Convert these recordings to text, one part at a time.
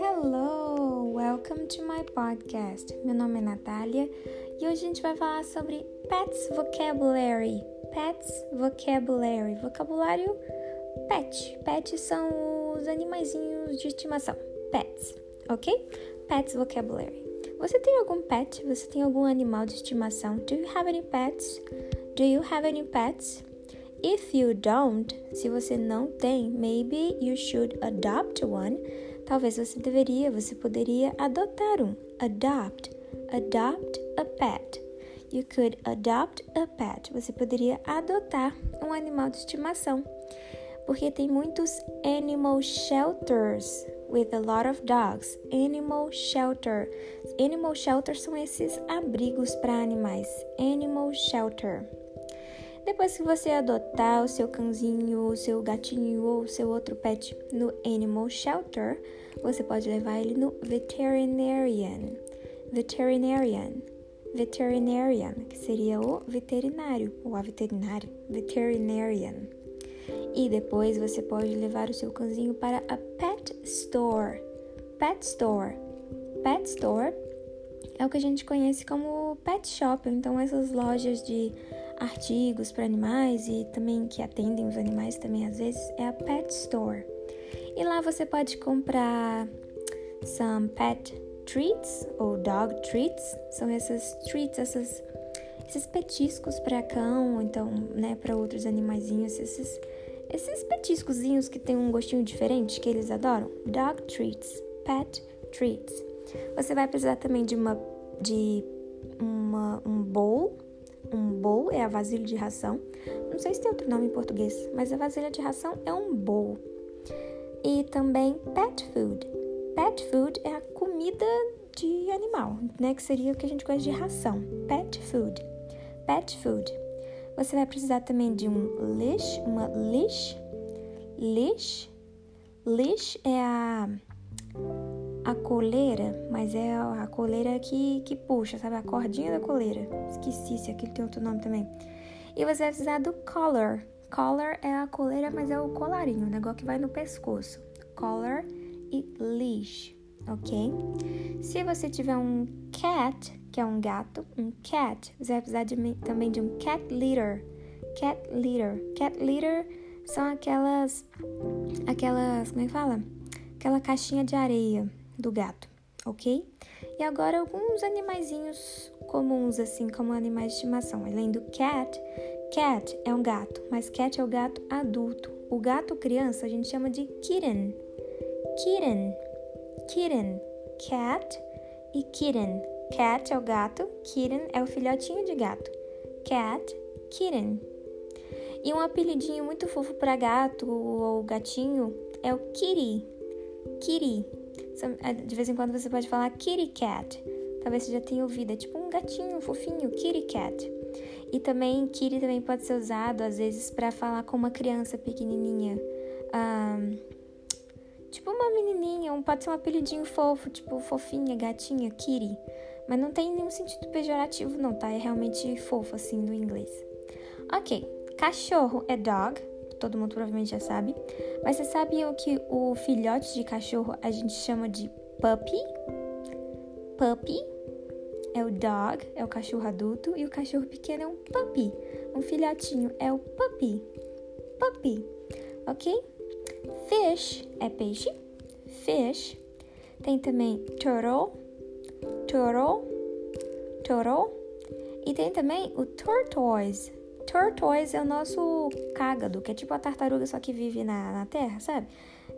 Hello, welcome to my podcast. Meu nome é Natália e hoje a gente vai falar sobre Pets Vocabulary. Pets Vocabulary. Vocabulário pet. Pets são os animaizinhos de estimação. Pets, ok? Pets Vocabulary. Você tem algum pet? Você tem algum animal de estimação? Do you have any pets? Do you have any pets? If you don't, se você não tem, maybe you should adopt one. Talvez você deveria, você poderia adotar um. Adopt. Adopt a pet. You could adopt a pet. Você poderia adotar um animal de estimação. Porque tem muitos animal shelters with a lot of dogs. Animal shelter. Animal shelter são esses abrigos para animais. Animal shelter. Depois que você adotar o seu cãozinho, o seu gatinho ou o seu outro pet no animal shelter, você pode levar ele no veterinarian. Veterinarian. Veterinarian, que seria o veterinário ou a veterinária. Veterinarian. E depois você pode levar o seu cãozinho para a pet store. Pet store. Pet store é o que a gente conhece como pet shop, então essas lojas de artigos para animais e também que atendem os animais também às vezes é a pet store. E lá você pode comprar some pet treats ou dog treats, são essas treats, essas esses petiscos para cão, ou então, né, para outros animaizinhos, esses esses petiscozinhos que tem um gostinho diferente que eles adoram. Dog treats, pet treats. Você vai precisar também de uma de uma, um bowl um bowl é a vasilha de ração. Não sei se tem outro nome em português, mas a vasilha de ração é um bowl. E também pet food. Pet food é a comida de animal, né? Que seria o que a gente conhece de ração. Pet food. Pet food. Você vai precisar também de um leash, uma leash. Leash. Leash é a a coleira, mas é a coleira que, que puxa, sabe? A cordinha da coleira. Esqueci se aquilo tem outro nome também. E você vai precisar do collar. Collar é a coleira, mas é o colarinho, o negócio que vai no pescoço. Collar e leash, ok? Se você tiver um cat, que é um gato, um cat, você vai precisar de, também de um cat litter. Cat litter. Cat litter são aquelas. Aquelas. Como é que fala? Aquela caixinha de areia do gato, ok? E agora alguns animaizinhos comuns, assim como animais de estimação. Além do cat, cat é um gato, mas cat é o gato adulto. O gato criança a gente chama de kitten. Kitten. Kitten. Cat e kitten. Cat é o gato, kitten é o filhotinho de gato. Cat, kitten. E um apelidinho muito fofo para gato ou gatinho é o kitty. Kitty. É, de vez em quando você pode falar kitty cat. Talvez você já tenha ouvido. É tipo um gatinho fofinho, kitty cat. E também, kitty também pode ser usado às vezes para falar com uma criança pequenininha. Um, tipo uma menininha, um, pode ser um apelidinho fofo, tipo fofinha, gatinha, kitty. Mas não tem nenhum sentido pejorativo, não, tá? É realmente fofo, assim, do inglês. Ok, cachorro é dog todo mundo provavelmente já sabe. Mas você sabe o que o filhote de cachorro a gente chama de puppy? Puppy é o dog, é o cachorro adulto, e o cachorro pequeno é um puppy. Um filhotinho é o puppy. Puppy, ok? Fish é peixe. Fish. Tem também turtle, turtle, turtle. E tem também o tortoise, Tortoise é o nosso cágado, que é tipo a tartaruga, só que vive na, na terra, sabe?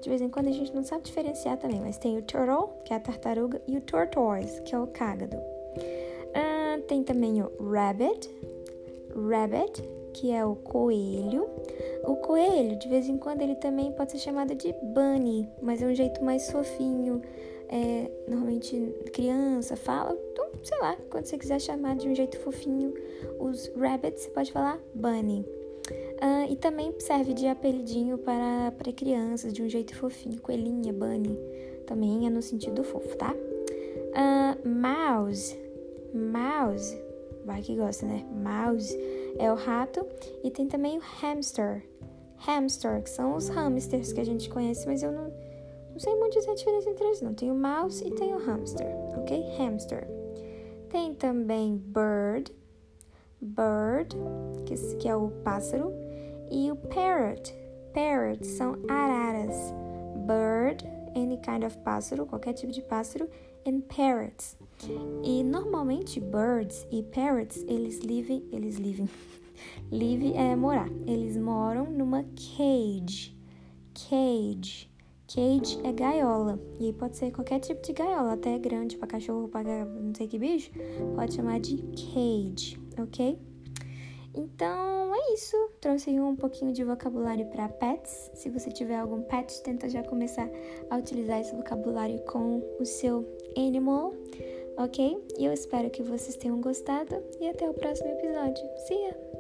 De vez em quando a gente não sabe diferenciar também, mas tem o turtle, que é a tartaruga, e o tortoise, que é o cágado. Uh, tem também o rabbit, rabbit, que é o coelho. O coelho, de vez em quando, ele também pode ser chamado de bunny, mas é um jeito mais fofinho. É, normalmente criança fala, então, sei lá, quando você quiser chamar de um jeito fofinho os rabbits, você pode falar bunny. Uh, e também serve de apelidinho para, para crianças, de um jeito fofinho. Coelhinha, bunny, também é no sentido fofo, tá? Uh, mouse, mouse, vai que gosta, né? Mouse é o rato. E tem também o hamster. Hamster, que são os hamsters que a gente conhece, mas eu não, não sei muito dizer a diferença entre eles, não. Tem o mouse e tem o hamster, ok? Hamster. Tem também bird, bird, que, que é o pássaro, e o parrot. Parrot são araras. Bird, any kind of pássaro, qualquer tipo de pássaro, and parrots. E normalmente birds e parrots, eles vivem, eles vivem. Live é morar. Eles moram numa cage. Cage. Cage é gaiola. E aí pode ser qualquer tipo de gaiola, até grande para cachorro, para não sei que bicho. Pode chamar de cage, ok? Então é isso. Trouxe um pouquinho de vocabulário para pets. Se você tiver algum pet, tenta já começar a utilizar esse vocabulário com o seu animal, ok? E eu espero que vocês tenham gostado e até o próximo episódio. See ya!